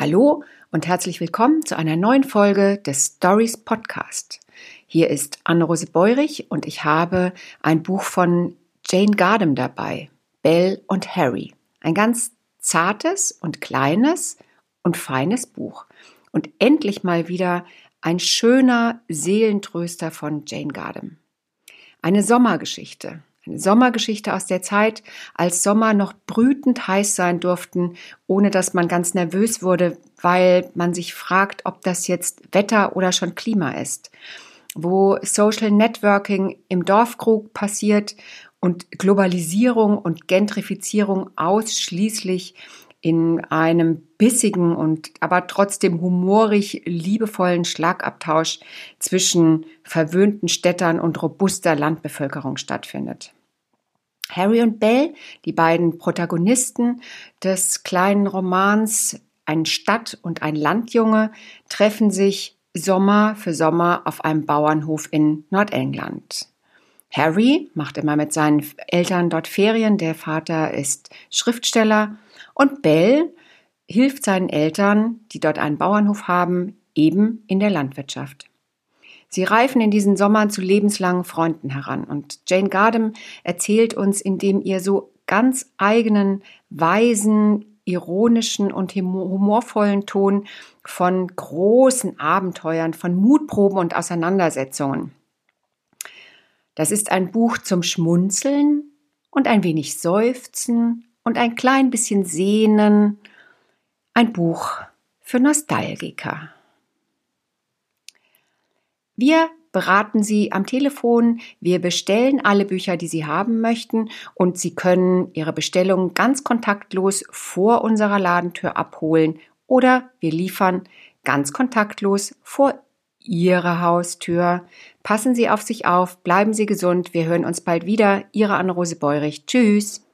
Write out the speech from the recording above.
Hallo und herzlich willkommen zu einer neuen Folge des Stories Podcast. Hier ist Anne-Rose Beurich und ich habe ein Buch von Jane Gardam dabei, Belle und Harry. Ein ganz zartes und kleines und feines Buch. Und endlich mal wieder ein schöner Seelentröster von Jane Gardam. Eine Sommergeschichte, Sommergeschichte aus der Zeit, als Sommer noch brütend heiß sein durften, ohne dass man ganz nervös wurde, weil man sich fragt, ob das jetzt Wetter oder schon Klima ist. Wo Social Networking im Dorfkrug passiert und Globalisierung und Gentrifizierung ausschließlich in einem bissigen und aber trotzdem humorig liebevollen Schlagabtausch zwischen verwöhnten Städtern und robuster Landbevölkerung stattfindet. Harry und Belle, die beiden Protagonisten des kleinen Romans, ein Stadt- und ein Landjunge, treffen sich Sommer für Sommer auf einem Bauernhof in Nordengland. Harry macht immer mit seinen Eltern dort Ferien, der Vater ist Schriftsteller und Belle hilft seinen Eltern, die dort einen Bauernhof haben, eben in der Landwirtschaft. Sie reifen in diesen Sommern zu lebenslangen Freunden heran. Und Jane Gardam erzählt uns in dem ihr so ganz eigenen, weisen, ironischen und humorvollen Ton von großen Abenteuern, von Mutproben und Auseinandersetzungen. Das ist ein Buch zum Schmunzeln und ein wenig Seufzen und ein klein bisschen Sehnen. Ein Buch für Nostalgiker. Wir beraten Sie am Telefon. Wir bestellen alle Bücher, die Sie haben möchten und Sie können Ihre Bestellung ganz kontaktlos vor unserer Ladentür abholen oder wir liefern ganz kontaktlos vor Ihrer Haustür. Passen Sie auf sich auf, bleiben Sie gesund. Wir hören uns bald wieder. Ihre Anne-Rose Beurich. Tschüss.